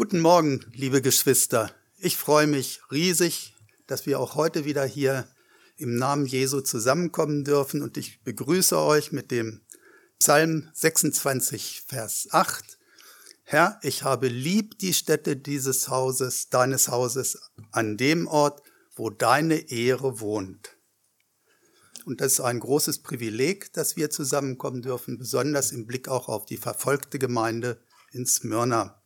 Guten Morgen, liebe Geschwister. Ich freue mich riesig, dass wir auch heute wieder hier im Namen Jesu zusammenkommen dürfen und ich begrüße euch mit dem Psalm 26, Vers 8. Herr, ich habe lieb die Stätte dieses Hauses, deines Hauses, an dem Ort, wo deine Ehre wohnt. Und das ist ein großes Privileg, dass wir zusammenkommen dürfen, besonders im Blick auch auf die verfolgte Gemeinde in Smyrna.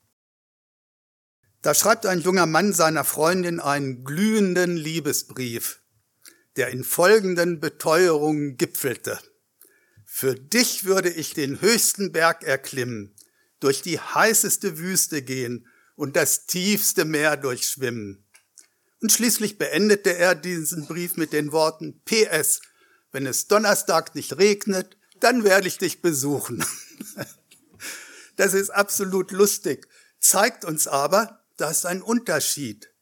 Da schreibt ein junger Mann seiner Freundin einen glühenden Liebesbrief, der in folgenden Beteuerungen gipfelte. Für dich würde ich den höchsten Berg erklimmen, durch die heißeste Wüste gehen und das tiefste Meer durchschwimmen. Und schließlich beendete er diesen Brief mit den Worten PS, wenn es Donnerstag nicht regnet, dann werde ich dich besuchen. Das ist absolut lustig, zeigt uns aber, da ist ein Unterschied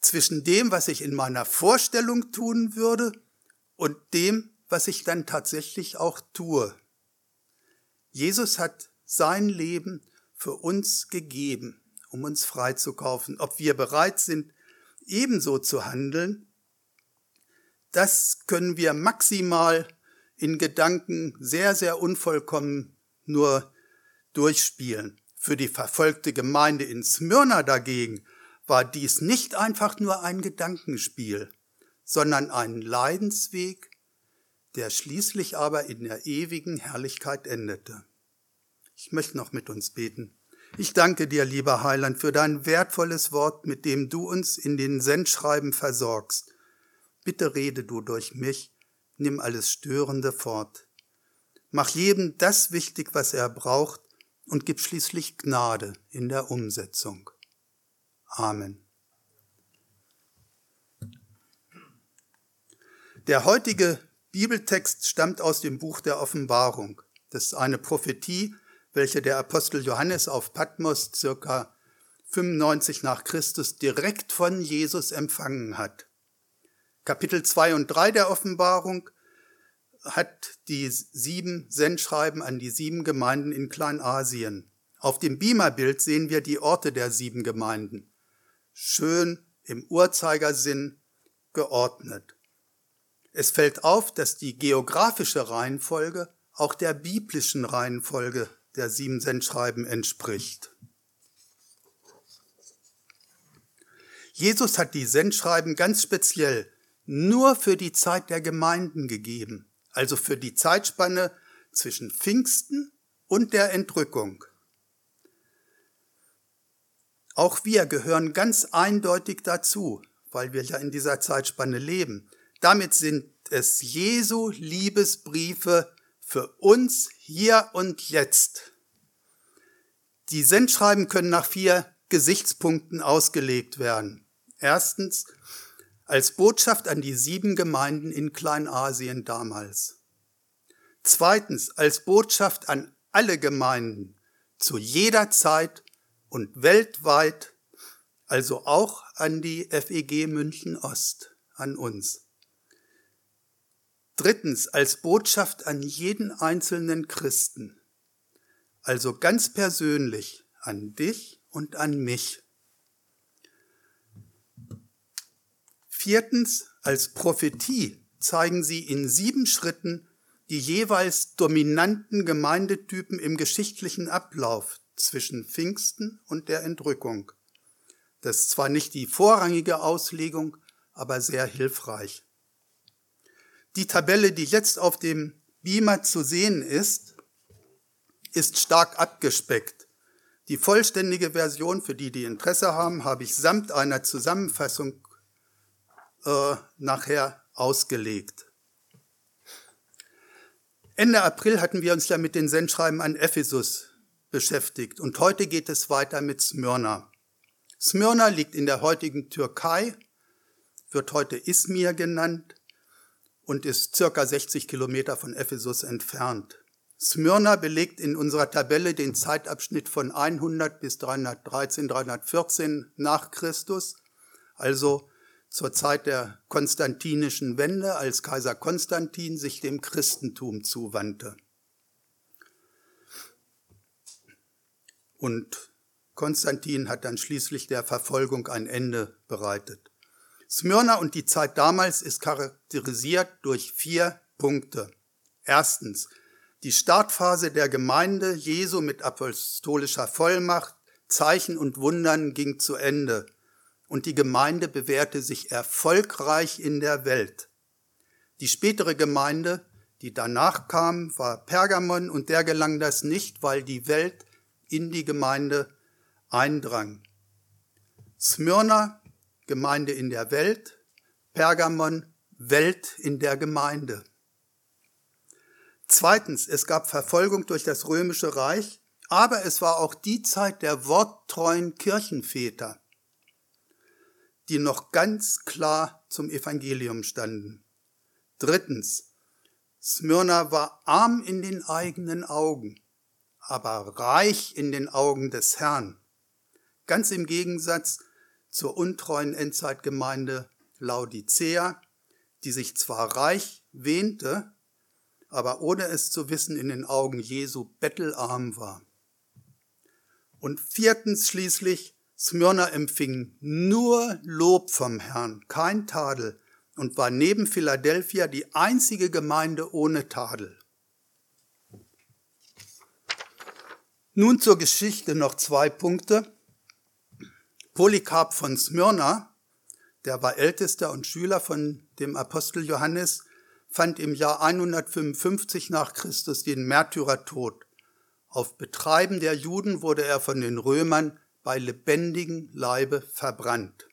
zwischen dem, was ich in meiner Vorstellung tun würde und dem, was ich dann tatsächlich auch tue. Jesus hat sein Leben für uns gegeben, um uns freizukaufen. Ob wir bereit sind, ebenso zu handeln, das können wir maximal in Gedanken sehr, sehr unvollkommen nur durchspielen. Für die verfolgte Gemeinde in Smyrna dagegen war dies nicht einfach nur ein Gedankenspiel, sondern ein Leidensweg, der schließlich aber in der ewigen Herrlichkeit endete. Ich möchte noch mit uns beten. Ich danke dir, lieber Heiland, für dein wertvolles Wort, mit dem du uns in den Sendschreiben versorgst. Bitte rede du durch mich, nimm alles Störende fort. Mach jedem das wichtig, was er braucht, und gib schließlich Gnade in der Umsetzung. Amen. Der heutige Bibeltext stammt aus dem Buch der Offenbarung. Das ist eine Prophetie, welche der Apostel Johannes auf Patmos circa 95 nach Christus direkt von Jesus empfangen hat. Kapitel 2 und 3 der Offenbarung hat die sieben Sendschreiben an die sieben Gemeinden in Kleinasien. Auf dem Beamerbild sehen wir die Orte der sieben Gemeinden. Schön im Uhrzeigersinn geordnet. Es fällt auf, dass die geografische Reihenfolge auch der biblischen Reihenfolge der sieben Sendschreiben entspricht. Jesus hat die Sendschreiben ganz speziell nur für die Zeit der Gemeinden gegeben also für die Zeitspanne zwischen Pfingsten und der Entrückung. Auch wir gehören ganz eindeutig dazu, weil wir ja in dieser Zeitspanne leben. Damit sind es Jesu Liebesbriefe für uns hier und jetzt. Die Sendschreiben können nach vier Gesichtspunkten ausgelegt werden. Erstens, als Botschaft an die sieben Gemeinden in Kleinasien damals. Zweitens als Botschaft an alle Gemeinden zu jeder Zeit und weltweit, also auch an die FEG München Ost, an uns. Drittens als Botschaft an jeden einzelnen Christen, also ganz persönlich an dich und an mich. Viertens, als Prophetie zeigen sie in sieben Schritten die jeweils dominanten Gemeindetypen im geschichtlichen Ablauf zwischen Pfingsten und der Entrückung. Das ist zwar nicht die vorrangige Auslegung, aber sehr hilfreich. Die Tabelle, die jetzt auf dem Beamer zu sehen ist, ist stark abgespeckt. Die vollständige Version, für die, die Interesse haben, habe ich samt einer Zusammenfassung äh, nachher ausgelegt. Ende April hatten wir uns ja mit den Sendschreiben an Ephesus beschäftigt und heute geht es weiter mit Smyrna. Smyrna liegt in der heutigen Türkei, wird heute Izmir genannt und ist circa 60 Kilometer von Ephesus entfernt. Smyrna belegt in unserer Tabelle den Zeitabschnitt von 100 bis 313, 314 nach Christus, also zur Zeit der konstantinischen Wende, als Kaiser Konstantin sich dem Christentum zuwandte. Und Konstantin hat dann schließlich der Verfolgung ein Ende bereitet. Smyrna und die Zeit damals ist charakterisiert durch vier Punkte. Erstens, die Startphase der Gemeinde Jesu mit apostolischer Vollmacht, Zeichen und Wundern ging zu Ende und die Gemeinde bewährte sich erfolgreich in der Welt. Die spätere Gemeinde, die danach kam, war Pergamon und der gelang das nicht, weil die Welt in die Gemeinde eindrang. Smyrna, Gemeinde in der Welt, Pergamon, Welt in der Gemeinde. Zweitens, es gab Verfolgung durch das römische Reich, aber es war auch die Zeit der worttreuen Kirchenväter, die noch ganz klar zum Evangelium standen. Drittens, Smyrna war arm in den eigenen Augen, aber reich in den Augen des Herrn. Ganz im Gegensatz zur untreuen Endzeitgemeinde Laodicea, die sich zwar reich wähnte, aber ohne es zu wissen in den Augen Jesu bettelarm war. Und viertens schließlich, Smyrna empfing nur Lob vom Herrn, kein Tadel, und war neben Philadelphia die einzige Gemeinde ohne Tadel. Nun zur Geschichte noch zwei Punkte. Polycarp von Smyrna, der war ältester und Schüler von dem Apostel Johannes, fand im Jahr 155 nach Christus den Märtyrertod. Auf Betreiben der Juden wurde er von den Römern bei lebendigem Leibe verbrannt.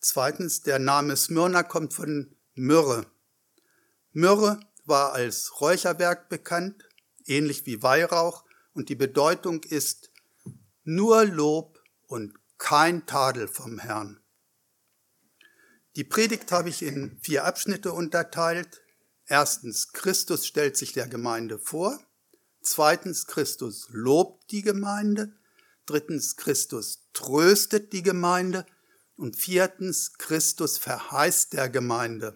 Zweitens, der Name Smyrna kommt von Myrrhe. Myrrhe war als Räucherwerk bekannt, ähnlich wie Weihrauch, und die Bedeutung ist nur Lob und kein Tadel vom Herrn. Die Predigt habe ich in vier Abschnitte unterteilt. Erstens, Christus stellt sich der Gemeinde vor. Zweitens, Christus lobt die Gemeinde. Drittens, Christus tröstet die Gemeinde. Und viertens, Christus verheißt der Gemeinde.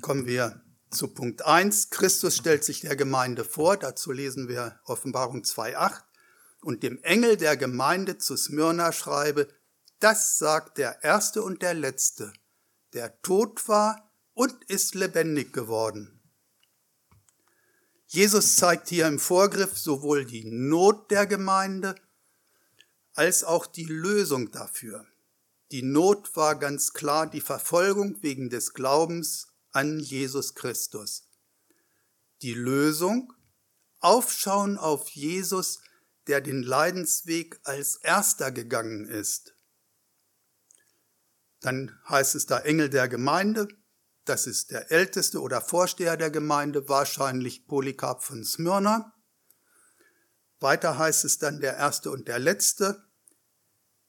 Kommen wir zu Punkt 1. Christus stellt sich der Gemeinde vor. Dazu lesen wir Offenbarung 2.8. Und dem Engel der Gemeinde zu Smyrna schreibe, das sagt der Erste und der Letzte, der tot war und ist lebendig geworden. Jesus zeigt hier im Vorgriff sowohl die Not der Gemeinde als auch die Lösung dafür. Die Not war ganz klar die Verfolgung wegen des Glaubens an Jesus Christus. Die Lösung, Aufschauen auf Jesus, der den Leidensweg als erster gegangen ist. Dann heißt es da Engel der Gemeinde, das ist der älteste oder Vorsteher der Gemeinde, wahrscheinlich Polycarp von Smyrna. Weiter heißt es dann der erste und der letzte.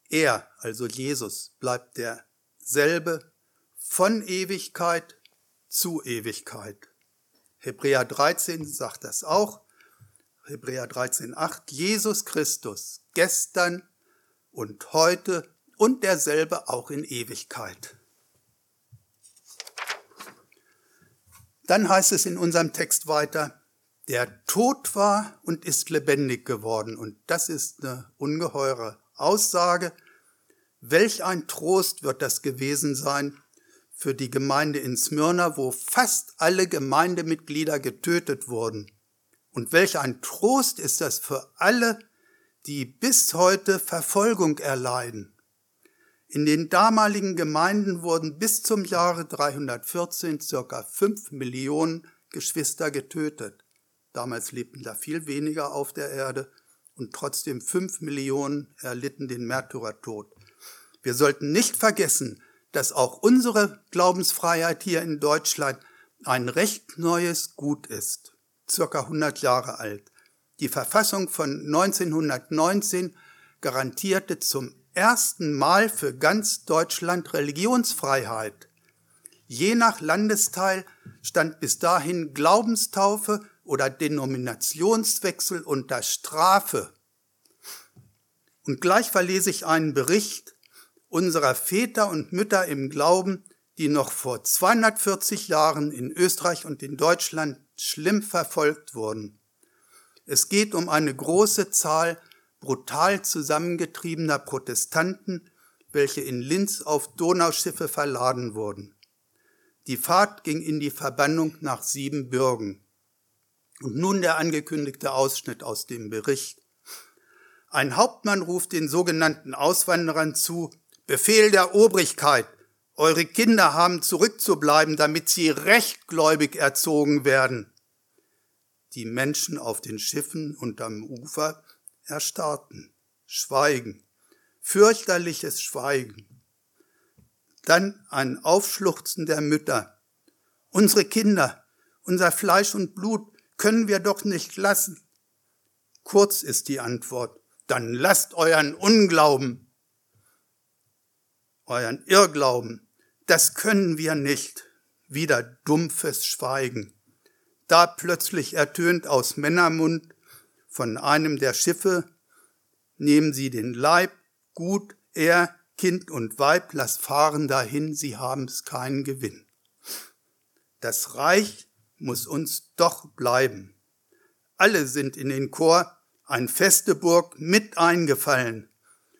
Er, also Jesus, bleibt derselbe von Ewigkeit zu Ewigkeit. Hebräer 13 sagt das auch. Hebräer 13, 8. Jesus Christus gestern und heute und derselbe auch in Ewigkeit. Dann heißt es in unserem Text weiter, der tot war und ist lebendig geworden. Und das ist eine ungeheure Aussage. Welch ein Trost wird das gewesen sein für die Gemeinde in Smyrna, wo fast alle Gemeindemitglieder getötet wurden. Und welch ein Trost ist das für alle, die bis heute Verfolgung erleiden. In den damaligen Gemeinden wurden bis zum Jahre 314 circa fünf Millionen Geschwister getötet. Damals lebten da viel weniger auf der Erde und trotzdem fünf Millionen erlitten den Märtyrertod. Wir sollten nicht vergessen, dass auch unsere Glaubensfreiheit hier in Deutschland ein recht neues Gut ist, circa 100 Jahre alt. Die Verfassung von 1919 garantierte zum ersten Mal für ganz Deutschland Religionsfreiheit. Je nach Landesteil stand bis dahin Glaubenstaufe oder Denominationswechsel unter Strafe. Und gleich verlese ich einen Bericht unserer Väter und Mütter im Glauben, die noch vor 240 Jahren in Österreich und in Deutschland schlimm verfolgt wurden. Es geht um eine große Zahl brutal zusammengetriebener Protestanten, welche in Linz auf Donauschiffe verladen wurden. Die Fahrt ging in die Verbannung nach Siebenbürgen. Und nun der angekündigte Ausschnitt aus dem Bericht. Ein Hauptmann ruft den sogenannten Auswanderern zu, Befehl der Obrigkeit, eure Kinder haben zurückzubleiben, damit sie rechtgläubig erzogen werden. Die Menschen auf den Schiffen und am Ufer erstarrten, schweigen, fürchterliches Schweigen. Dann ein Aufschluchzen der Mütter. Unsere Kinder, unser Fleisch und Blut können wir doch nicht lassen. Kurz ist die Antwort, dann lasst euren Unglauben, euren Irrglauben, das können wir nicht. Wieder dumpfes Schweigen. Da plötzlich ertönt aus Männermund von einem der Schiffe, nehmen Sie den Leib, gut, er, Kind und Weib, lass fahren dahin, sie haben's keinen Gewinn. Das Reich muss uns doch bleiben. Alle sind in den Chor, ein feste Burg mit eingefallen.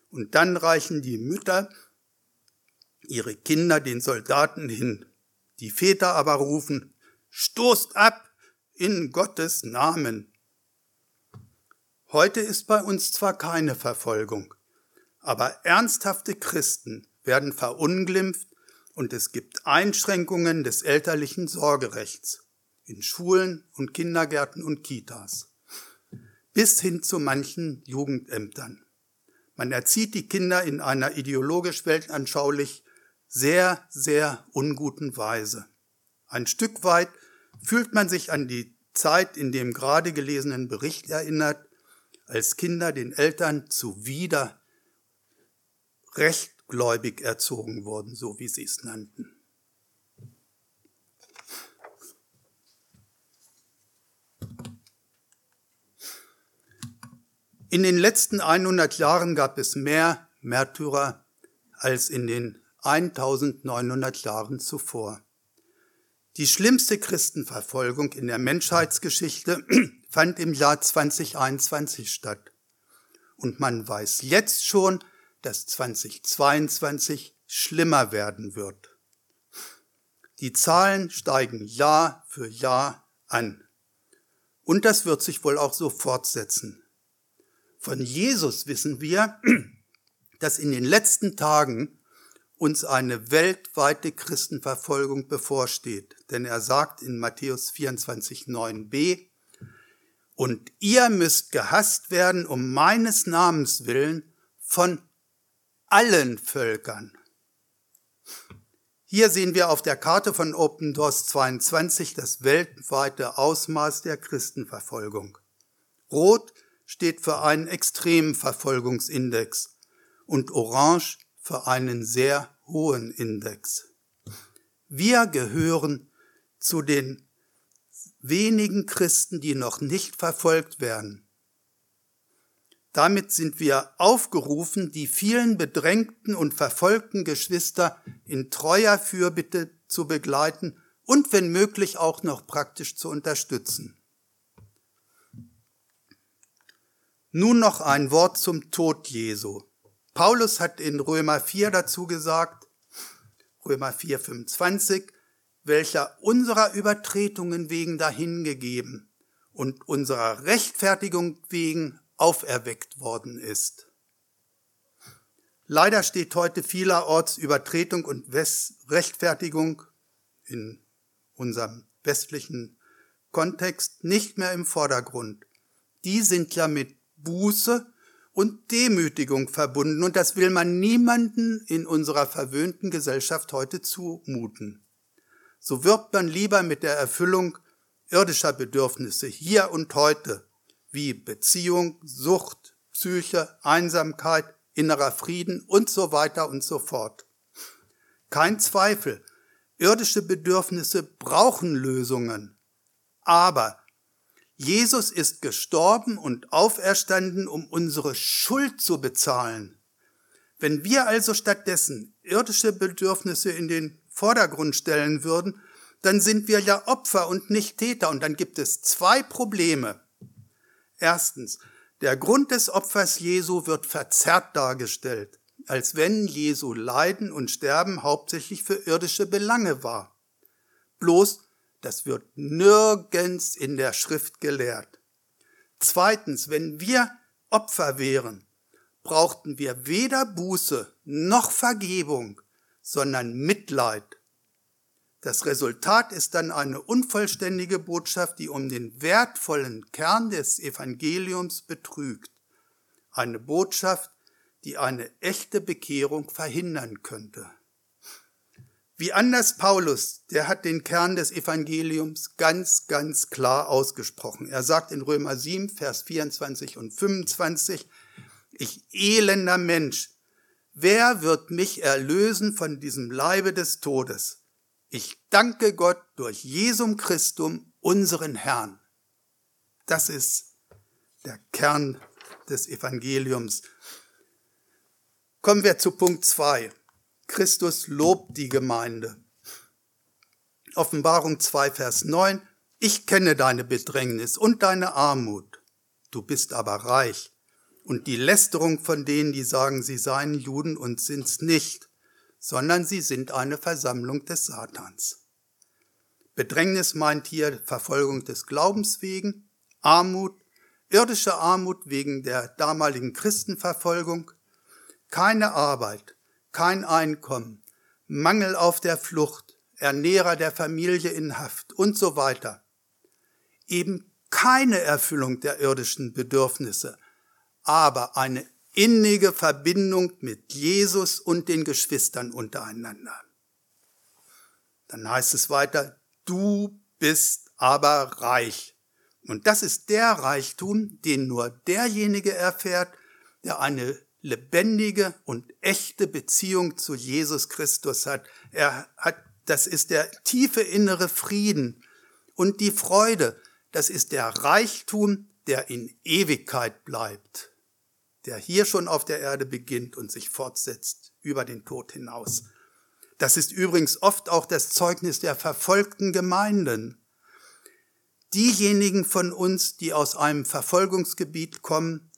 Und dann reichen die Mütter ihre Kinder den Soldaten hin. Die Väter aber rufen, stoßt ab in Gottes Namen. Heute ist bei uns zwar keine Verfolgung, aber ernsthafte Christen werden verunglimpft und es gibt Einschränkungen des elterlichen Sorgerechts in Schulen und Kindergärten und Kitas, bis hin zu manchen Jugendämtern. Man erzieht die Kinder in einer ideologisch weltanschaulich sehr, sehr unguten Weise. Ein Stück weit fühlt man sich an die Zeit in dem gerade gelesenen Bericht erinnert, als Kinder den Eltern zuwider rechtgläubig erzogen wurden, so wie sie es nannten. In den letzten 100 Jahren gab es mehr Märtyrer als in den 1900 Jahren zuvor. Die schlimmste Christenverfolgung in der Menschheitsgeschichte fand im Jahr 2021 statt. Und man weiß jetzt schon, dass 2022 schlimmer werden wird. Die Zahlen steigen Jahr für Jahr an. Und das wird sich wohl auch so fortsetzen. Von Jesus wissen wir, dass in den letzten Tagen uns eine weltweite Christenverfolgung bevorsteht. Denn er sagt in Matthäus 24, 9b, und ihr müsst gehasst werden um meines Namens willen von allen Völkern. Hier sehen wir auf der Karte von Open Doors 22 das weltweite Ausmaß der Christenverfolgung. Rot steht für einen extremen Verfolgungsindex und Orange für einen sehr hohen Index. Wir gehören zu den wenigen Christen, die noch nicht verfolgt werden. Damit sind wir aufgerufen, die vielen bedrängten und verfolgten Geschwister in treuer Fürbitte zu begleiten und wenn möglich auch noch praktisch zu unterstützen. Nun noch ein Wort zum Tod Jesu. Paulus hat in Römer 4 dazu gesagt, Römer 4, 25, welcher unserer Übertretungen wegen dahingegeben und unserer Rechtfertigung wegen auferweckt worden ist. Leider steht heute vielerorts Übertretung und Rechtfertigung in unserem westlichen Kontext nicht mehr im Vordergrund. Die sind ja mit Buße und Demütigung verbunden und das will man niemanden in unserer verwöhnten Gesellschaft heute zumuten. So wirbt man lieber mit der Erfüllung irdischer Bedürfnisse hier und heute, wie Beziehung, Sucht, Psyche, Einsamkeit, innerer Frieden und so weiter und so fort. Kein Zweifel, irdische Bedürfnisse brauchen Lösungen. Aber Jesus ist gestorben und auferstanden, um unsere Schuld zu bezahlen. Wenn wir also stattdessen irdische Bedürfnisse in den Vordergrund stellen würden, dann sind wir ja Opfer und nicht Täter. Und dann gibt es zwei Probleme. Erstens, der Grund des Opfers Jesu wird verzerrt dargestellt, als wenn Jesu Leiden und Sterben hauptsächlich für irdische Belange war. Bloß, das wird nirgends in der Schrift gelehrt. Zweitens, wenn wir Opfer wären, brauchten wir weder Buße noch Vergebung, sondern Mitleid. Das Resultat ist dann eine unvollständige Botschaft, die um den wertvollen Kern des Evangeliums betrügt. Eine Botschaft, die eine echte Bekehrung verhindern könnte. Wie anders Paulus, der hat den Kern des Evangeliums ganz, ganz klar ausgesprochen. Er sagt in Römer 7, Vers 24 und 25, ich elender Mensch, wer wird mich erlösen von diesem Leibe des Todes? Ich danke Gott durch Jesum Christum, unseren Herrn. Das ist der Kern des Evangeliums. Kommen wir zu Punkt 2. Christus lobt die Gemeinde. Offenbarung 2, Vers 9. Ich kenne deine Bedrängnis und deine Armut. Du bist aber reich. Und die Lästerung von denen, die sagen, sie seien Juden und sind's nicht, sondern sie sind eine Versammlung des Satans. Bedrängnis meint hier Verfolgung des Glaubens wegen, Armut, irdische Armut wegen der damaligen Christenverfolgung, keine Arbeit, kein Einkommen, Mangel auf der Flucht, Ernährer der Familie in Haft und so weiter. Eben keine Erfüllung der irdischen Bedürfnisse, aber eine innige Verbindung mit Jesus und den Geschwistern untereinander. Dann heißt es weiter, du bist aber reich. Und das ist der Reichtum, den nur derjenige erfährt, der eine lebendige und echte Beziehung zu Jesus Christus hat. Er hat, das ist der tiefe innere Frieden und die Freude. Das ist der Reichtum, der in Ewigkeit bleibt, der hier schon auf der Erde beginnt und sich fortsetzt über den Tod hinaus. Das ist übrigens oft auch das Zeugnis der verfolgten Gemeinden. Diejenigen von uns, die aus einem Verfolgungsgebiet kommen,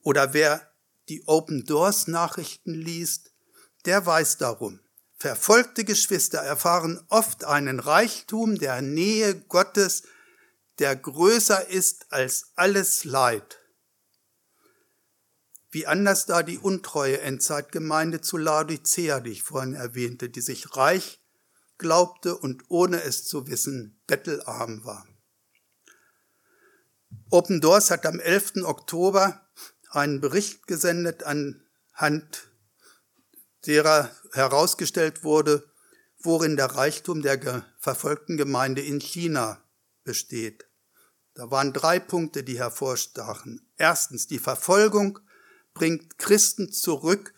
oder wer die Open Doors Nachrichten liest, der weiß darum. Verfolgte Geschwister erfahren oft einen Reichtum der Nähe Gottes, der größer ist als alles Leid. Wie anders da die untreue Endzeitgemeinde zu Laodicea, die ich vorhin erwähnte, die sich reich glaubte und ohne es zu wissen bettelarm war. Open Doors hat am 11. Oktober einen Bericht gesendet, anhand derer herausgestellt wurde, worin der Reichtum der verfolgten Gemeinde in China besteht. Da waren drei Punkte, die hervorstachen. Erstens, die Verfolgung bringt Christen zurück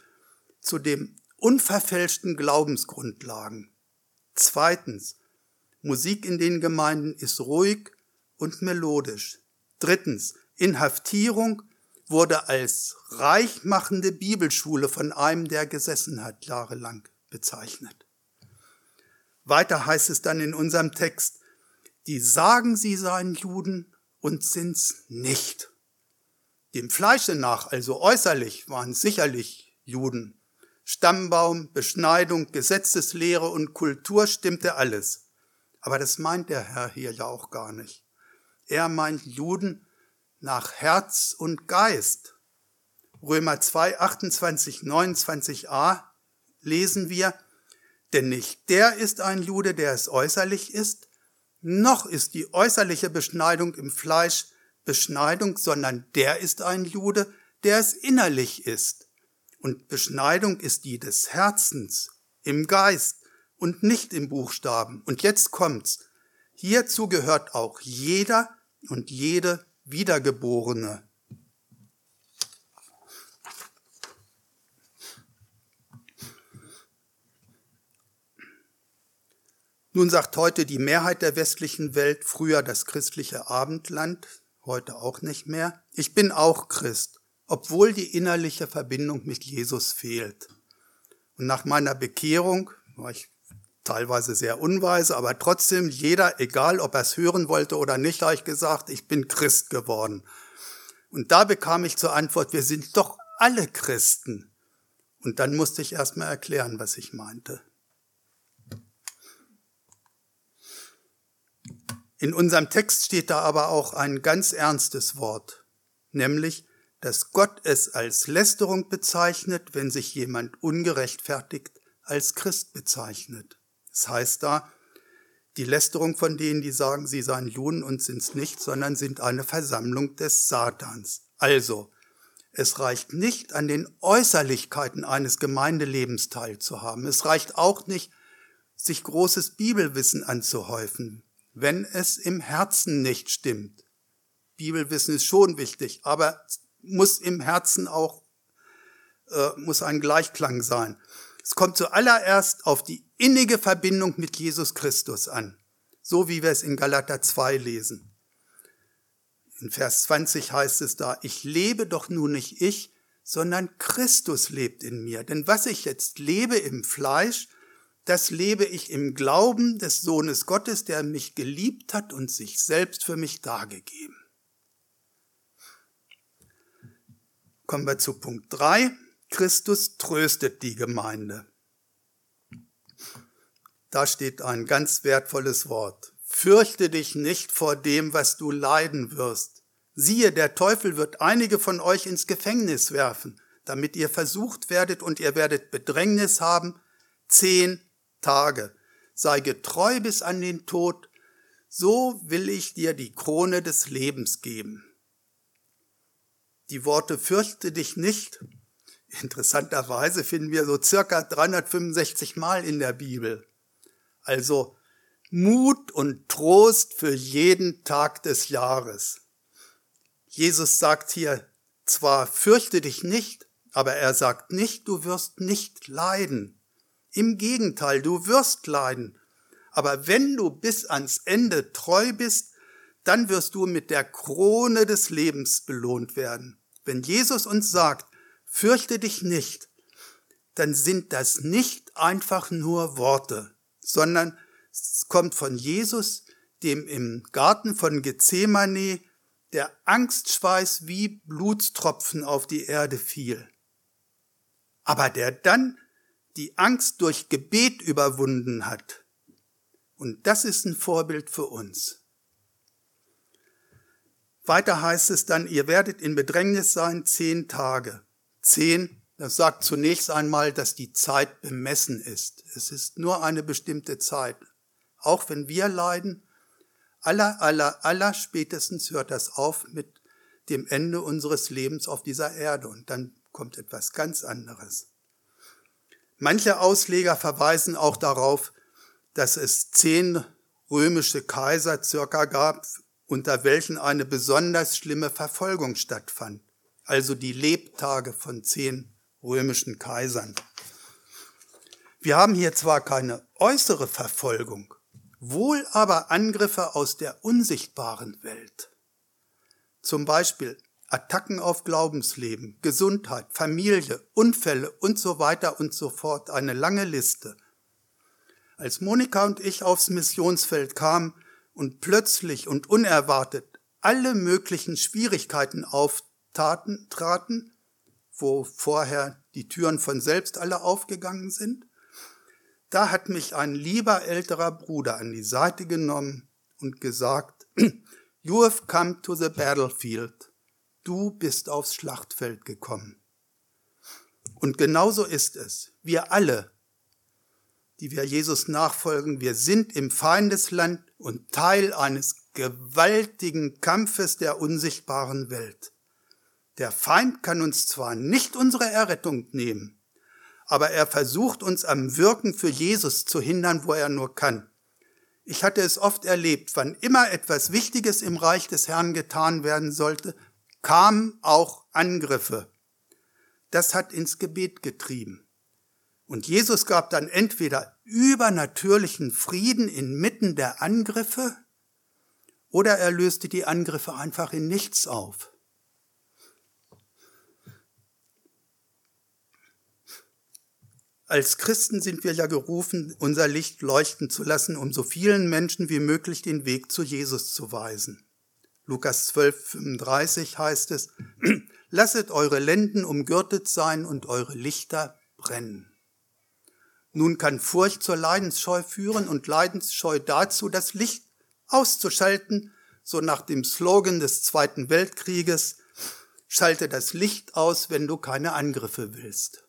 zu dem unverfälschten Glaubensgrundlagen. Zweitens, Musik in den Gemeinden ist ruhig und melodisch. Drittens, Inhaftierung wurde als reichmachende Bibelschule von einem, der gesessen hat, jahrelang bezeichnet. Weiter heißt es dann in unserem Text, die sagen, sie seien Juden und sind's nicht. Dem Fleische nach, also äußerlich, waren sicherlich Juden. Stammbaum, Beschneidung, Gesetzeslehre und Kultur stimmte alles. Aber das meint der Herr hier ja auch gar nicht. Er meint Juden nach Herz und Geist. Römer 2, 28, 29a lesen wir, denn nicht der ist ein Jude, der es äußerlich ist, noch ist die äußerliche Beschneidung im Fleisch Beschneidung, sondern der ist ein Jude, der es innerlich ist. Und Beschneidung ist die des Herzens, im Geist und nicht im Buchstaben. Und jetzt kommt's. Hierzu gehört auch jeder und jede Wiedergeborene. Nun sagt heute die Mehrheit der westlichen Welt, früher das christliche Abendland, heute auch nicht mehr, ich bin auch Christ, obwohl die innerliche Verbindung mit Jesus fehlt. Und nach meiner Bekehrung war ich teilweise sehr unweise, aber trotzdem jeder, egal ob er es hören wollte oder nicht, habe ich gesagt, ich bin Christ geworden. Und da bekam ich zur Antwort, wir sind doch alle Christen. Und dann musste ich erstmal erklären, was ich meinte. In unserem Text steht da aber auch ein ganz ernstes Wort, nämlich, dass Gott es als Lästerung bezeichnet, wenn sich jemand ungerechtfertigt als Christ bezeichnet. Es das heißt da, die Lästerung von denen, die sagen, sie seien Juden und sind's nicht, sondern sind eine Versammlung des Satans. Also, es reicht nicht, an den Äußerlichkeiten eines Gemeindelebens teilzuhaben. Es reicht auch nicht, sich großes Bibelwissen anzuhäufen, wenn es im Herzen nicht stimmt. Bibelwissen ist schon wichtig, aber muss im Herzen auch, äh, muss ein Gleichklang sein. Es kommt zuallererst auf die innige Verbindung mit Jesus Christus an, so wie wir es in Galater 2 lesen. In Vers 20 heißt es da, ich lebe doch nun nicht ich, sondern Christus lebt in mir. Denn was ich jetzt lebe im Fleisch, das lebe ich im Glauben des Sohnes Gottes, der mich geliebt hat und sich selbst für mich dargegeben. Kommen wir zu Punkt 3. Christus tröstet die Gemeinde. Da steht ein ganz wertvolles Wort. Fürchte dich nicht vor dem, was du leiden wirst. Siehe, der Teufel wird einige von euch ins Gefängnis werfen, damit ihr versucht werdet und ihr werdet Bedrängnis haben. Zehn Tage. Sei getreu bis an den Tod, so will ich dir die Krone des Lebens geben. Die Worte fürchte dich nicht. Interessanterweise finden wir so circa 365 Mal in der Bibel. Also Mut und Trost für jeden Tag des Jahres. Jesus sagt hier zwar, fürchte dich nicht, aber er sagt nicht, du wirst nicht leiden. Im Gegenteil, du wirst leiden. Aber wenn du bis ans Ende treu bist, dann wirst du mit der Krone des Lebens belohnt werden. Wenn Jesus uns sagt, fürchte dich nicht, dann sind das nicht einfach nur Worte, sondern es kommt von Jesus, dem im Garten von Gethsemane der Angstschweiß wie Blutstropfen auf die Erde fiel. Aber der dann die Angst durch Gebet überwunden hat. Und das ist ein Vorbild für uns. Weiter heißt es dann, ihr werdet in Bedrängnis sein zehn Tage. Zehn, das sagt zunächst einmal, dass die Zeit bemessen ist. Es ist nur eine bestimmte Zeit. Auch wenn wir leiden, aller, aller, aller spätestens hört das auf mit dem Ende unseres Lebens auf dieser Erde und dann kommt etwas ganz anderes. Manche Ausleger verweisen auch darauf, dass es zehn römische Kaiser circa gab, unter welchen eine besonders schlimme Verfolgung stattfand, also die Lebtage von zehn römischen Kaisern. Wir haben hier zwar keine äußere Verfolgung, wohl aber Angriffe aus der unsichtbaren Welt. Zum Beispiel Attacken auf Glaubensleben, Gesundheit, Familie, Unfälle und so weiter und so fort, eine lange Liste. Als Monika und ich aufs Missionsfeld kamen und plötzlich und unerwartet alle möglichen Schwierigkeiten auftaten, traten, wo vorher die Türen von selbst alle aufgegangen sind, da hat mich ein lieber älterer Bruder an die Seite genommen und gesagt, You have come to the battlefield. Du bist aufs Schlachtfeld gekommen. Und genauso ist es. Wir alle, die wir Jesus nachfolgen, wir sind im Feindesland und Teil eines gewaltigen Kampfes der unsichtbaren Welt. Der Feind kann uns zwar nicht unsere Errettung nehmen, aber er versucht uns am Wirken für Jesus zu hindern, wo er nur kann. Ich hatte es oft erlebt, wann immer etwas Wichtiges im Reich des Herrn getan werden sollte, kamen auch Angriffe. Das hat ins Gebet getrieben. Und Jesus gab dann entweder übernatürlichen Frieden inmitten der Angriffe oder er löste die Angriffe einfach in nichts auf. Als Christen sind wir ja gerufen, unser Licht leuchten zu lassen, um so vielen Menschen wie möglich den Weg zu Jesus zu weisen. Lukas 12, 35 heißt es, Lasset eure Lenden umgürtet sein und eure Lichter brennen. Nun kann Furcht zur Leidensscheu führen und Leidensscheu dazu, das Licht auszuschalten, so nach dem Slogan des Zweiten Weltkrieges, schalte das Licht aus, wenn du keine Angriffe willst.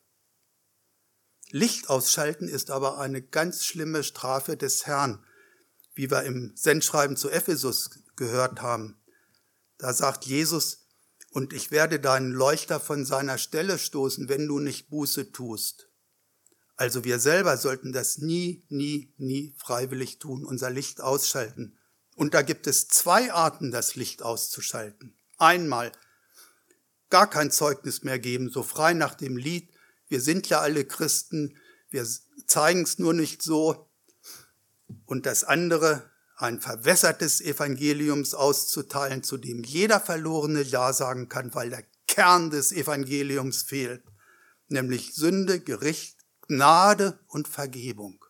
Licht ausschalten ist aber eine ganz schlimme Strafe des Herrn, wie wir im Sendschreiben zu Ephesus gehört haben. Da sagt Jesus, und ich werde deinen Leuchter von seiner Stelle stoßen, wenn du nicht Buße tust. Also wir selber sollten das nie, nie, nie freiwillig tun, unser Licht ausschalten. Und da gibt es zwei Arten, das Licht auszuschalten. Einmal gar kein Zeugnis mehr geben, so frei nach dem Lied, wir sind ja alle Christen, wir zeigen es nur nicht so. Und das andere, ein verwässertes Evangeliums auszuteilen, zu dem jeder Verlorene Ja sagen kann, weil der Kern des Evangeliums fehlt, nämlich Sünde, Gericht, Gnade und Vergebung.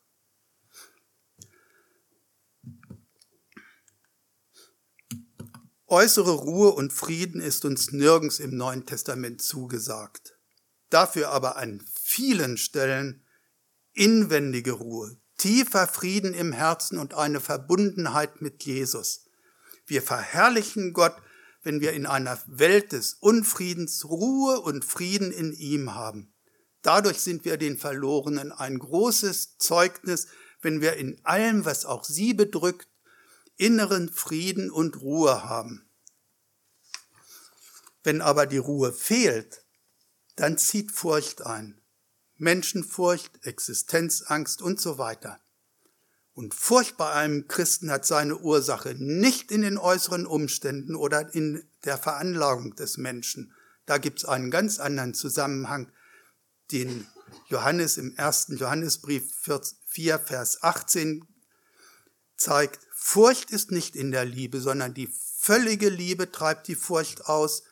Äußere Ruhe und Frieden ist uns nirgends im Neuen Testament zugesagt. Dafür aber an vielen Stellen inwendige Ruhe, tiefer Frieden im Herzen und eine Verbundenheit mit Jesus. Wir verherrlichen Gott, wenn wir in einer Welt des Unfriedens Ruhe und Frieden in ihm haben. Dadurch sind wir den Verlorenen ein großes Zeugnis, wenn wir in allem, was auch sie bedrückt, inneren Frieden und Ruhe haben. Wenn aber die Ruhe fehlt, dann zieht Furcht ein. Menschenfurcht, Existenzangst und so weiter. Und Furcht bei einem Christen hat seine Ursache nicht in den äußeren Umständen oder in der Veranlagung des Menschen. Da gibt es einen ganz anderen Zusammenhang, den Johannes im ersten Johannesbrief 4, Vers 18 zeigt. Furcht ist nicht in der Liebe, sondern die völlige Liebe treibt die Furcht aus,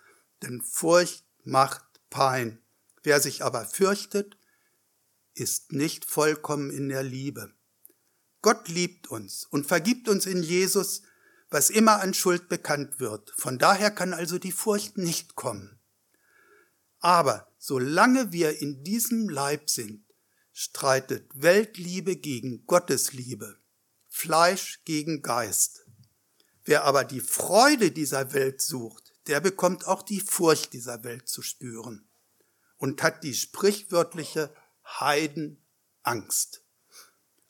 denn Furcht macht Pein. Wer sich aber fürchtet, ist nicht vollkommen in der Liebe. Gott liebt uns und vergibt uns in Jesus, was immer an Schuld bekannt wird. Von daher kann also die Furcht nicht kommen. Aber solange wir in diesem Leib sind, streitet Weltliebe gegen Gottesliebe, Fleisch gegen Geist. Wer aber die Freude dieser Welt sucht, der bekommt auch die Furcht dieser Welt zu spüren und hat die sprichwörtliche Heidenangst.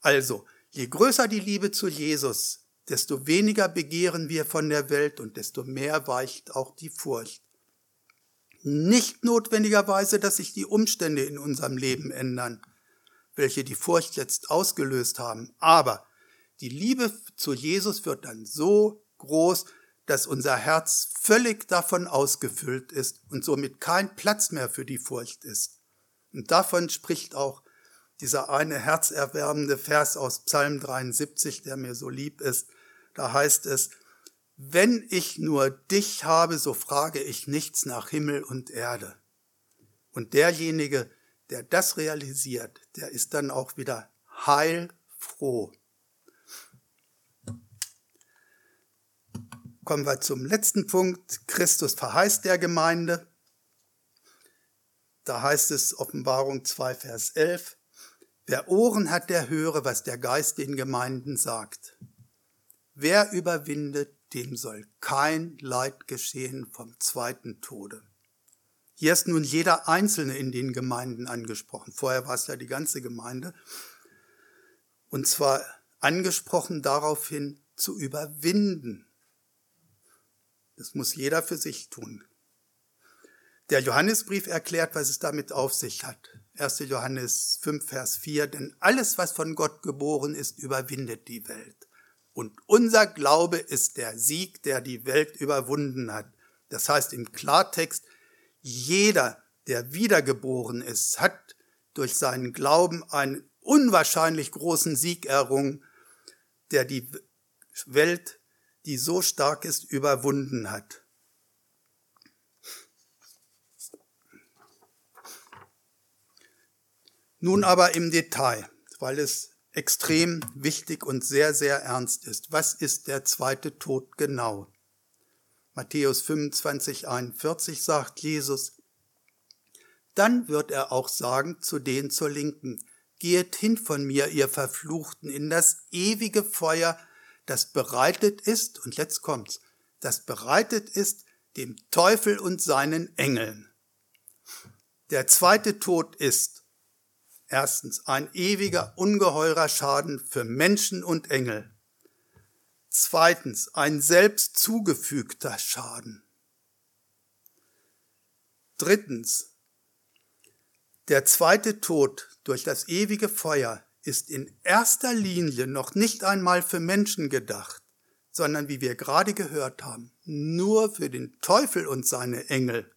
Also, je größer die Liebe zu Jesus, desto weniger begehren wir von der Welt und desto mehr weicht auch die Furcht. Nicht notwendigerweise, dass sich die Umstände in unserem Leben ändern, welche die Furcht jetzt ausgelöst haben, aber die Liebe zu Jesus wird dann so groß, dass unser Herz völlig davon ausgefüllt ist und somit kein Platz mehr für die Furcht ist. Und davon spricht auch dieser eine herzerwärmende Vers aus Psalm 73, der mir so lieb ist. Da heißt es, wenn ich nur dich habe, so frage ich nichts nach Himmel und Erde. Und derjenige, der das realisiert, der ist dann auch wieder heilfroh. Kommen wir zum letzten Punkt. Christus verheißt der Gemeinde. Da heißt es Offenbarung 2, Vers 11. Wer Ohren hat, der höre, was der Geist den Gemeinden sagt. Wer überwindet, dem soll kein Leid geschehen vom zweiten Tode. Hier ist nun jeder Einzelne in den Gemeinden angesprochen. Vorher war es ja die ganze Gemeinde. Und zwar angesprochen daraufhin zu überwinden. Das muss jeder für sich tun. Der Johannesbrief erklärt, was es damit auf sich hat. 1. Johannes 5, Vers 4, denn alles, was von Gott geboren ist, überwindet die Welt. Und unser Glaube ist der Sieg, der die Welt überwunden hat. Das heißt im Klartext, jeder, der wiedergeboren ist, hat durch seinen Glauben einen unwahrscheinlich großen Sieg errungen, der die Welt die so stark ist, überwunden hat. Nun aber im Detail, weil es extrem wichtig und sehr, sehr ernst ist. Was ist der zweite Tod genau? Matthäus 25, 41 sagt Jesus, dann wird er auch sagen zu denen zur Linken, Geht hin von mir, ihr Verfluchten, in das ewige Feuer, das bereitet ist, und jetzt kommt's, das bereitet ist dem Teufel und seinen Engeln. Der zweite Tod ist erstens ein ewiger, ungeheurer Schaden für Menschen und Engel. Zweitens ein selbst zugefügter Schaden. Drittens der zweite Tod durch das ewige Feuer ist in erster Linie noch nicht einmal für Menschen gedacht, sondern wie wir gerade gehört haben, nur für den Teufel und seine Engel.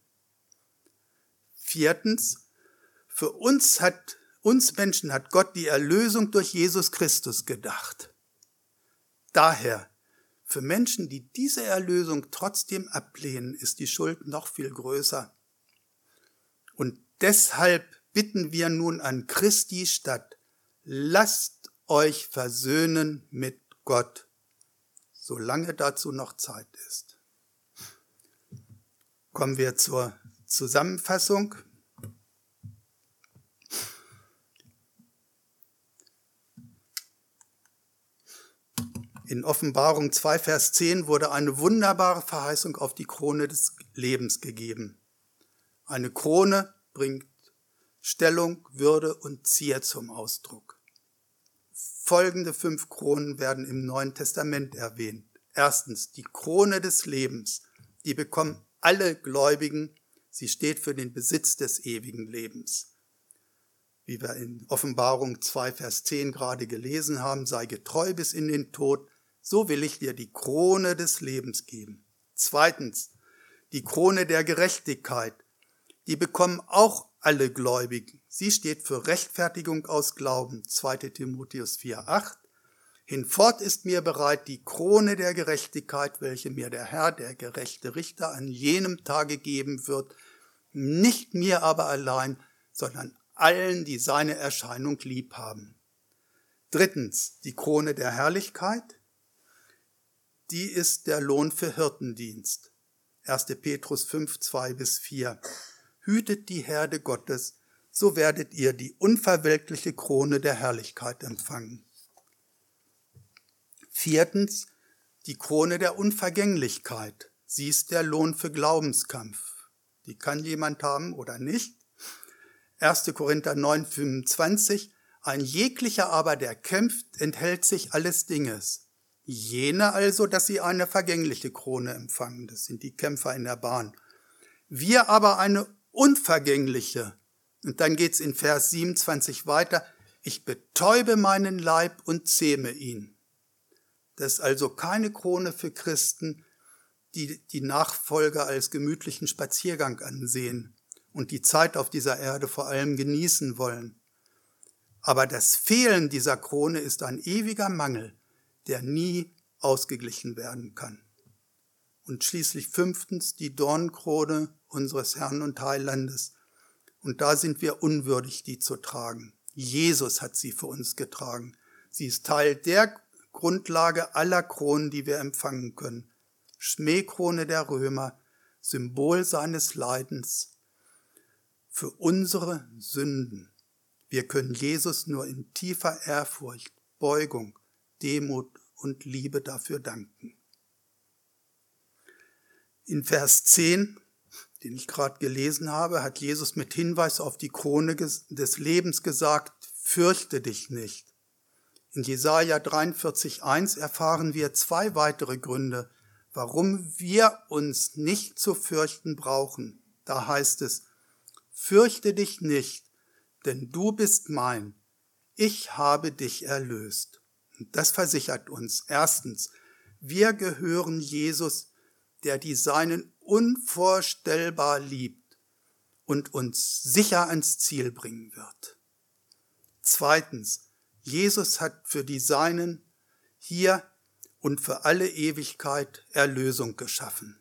Viertens, für uns hat, uns Menschen hat Gott die Erlösung durch Jesus Christus gedacht. Daher, für Menschen, die diese Erlösung trotzdem ablehnen, ist die Schuld noch viel größer. Und deshalb bitten wir nun an Christi statt, lasst euch versöhnen mit Gott, solange dazu noch Zeit ist. Kommen wir zur Zusammenfassung. In Offenbarung 2, Vers 10 wurde eine wunderbare Verheißung auf die Krone des Lebens gegeben. Eine Krone bringt Stellung, Würde und Zier zum Ausdruck. Folgende fünf Kronen werden im Neuen Testament erwähnt. Erstens die Krone des Lebens. Die bekommen alle Gläubigen. Sie steht für den Besitz des ewigen Lebens. Wie wir in Offenbarung 2, Vers 10 gerade gelesen haben, sei getreu bis in den Tod, so will ich dir die Krone des Lebens geben. Zweitens, die Krone der Gerechtigkeit. Die bekommen auch alle Gläubigen. Sie steht für Rechtfertigung aus Glauben, 2 Timotheus 4,8. Hinfort ist mir bereit die Krone der Gerechtigkeit, welche mir der Herr, der gerechte Richter, an jenem Tage geben wird, nicht mir aber allein, sondern allen, die seine Erscheinung lieb haben. Drittens, die Krone der Herrlichkeit, die ist der Lohn für Hirtendienst. 1. Petrus 5, 2 bis 4 hütet die Herde Gottes, so werdet ihr die unverwelkliche Krone der Herrlichkeit empfangen. Viertens, die Krone der Unvergänglichkeit. Sie ist der Lohn für Glaubenskampf. Die kann jemand haben oder nicht. 1. Korinther 9, 25. Ein jeglicher aber, der kämpft, enthält sich alles Dinges. Jene also, dass sie eine vergängliche Krone empfangen. Das sind die Kämpfer in der Bahn. Wir aber eine unvergängliche. Und dann geht's in Vers 27 weiter. Ich betäube meinen Leib und zähme ihn. Das ist also keine Krone für Christen, die die Nachfolger als gemütlichen Spaziergang ansehen und die Zeit auf dieser Erde vor allem genießen wollen. Aber das Fehlen dieser Krone ist ein ewiger Mangel, der nie ausgeglichen werden kann. Und schließlich fünftens die Dornkrone unseres Herrn und Heilandes. Und da sind wir unwürdig, die zu tragen. Jesus hat sie für uns getragen. Sie ist Teil der Grundlage aller Kronen, die wir empfangen können. Schmähkrone der Römer, Symbol seines Leidens. Für unsere Sünden. Wir können Jesus nur in tiefer Ehrfurcht, Beugung, Demut und Liebe dafür danken. In Vers 10 den ich gerade gelesen habe, hat Jesus mit Hinweis auf die Krone des Lebens gesagt, fürchte dich nicht. In Jesaja 43,1 erfahren wir zwei weitere Gründe, warum wir uns nicht zu fürchten brauchen. Da heißt es, fürchte dich nicht, denn du bist mein. Ich habe dich erlöst. Und das versichert uns erstens, wir gehören Jesus, der die Seinen unvorstellbar liebt und uns sicher ans Ziel bringen wird. Zweitens, Jesus hat für die Seinen hier und für alle Ewigkeit Erlösung geschaffen.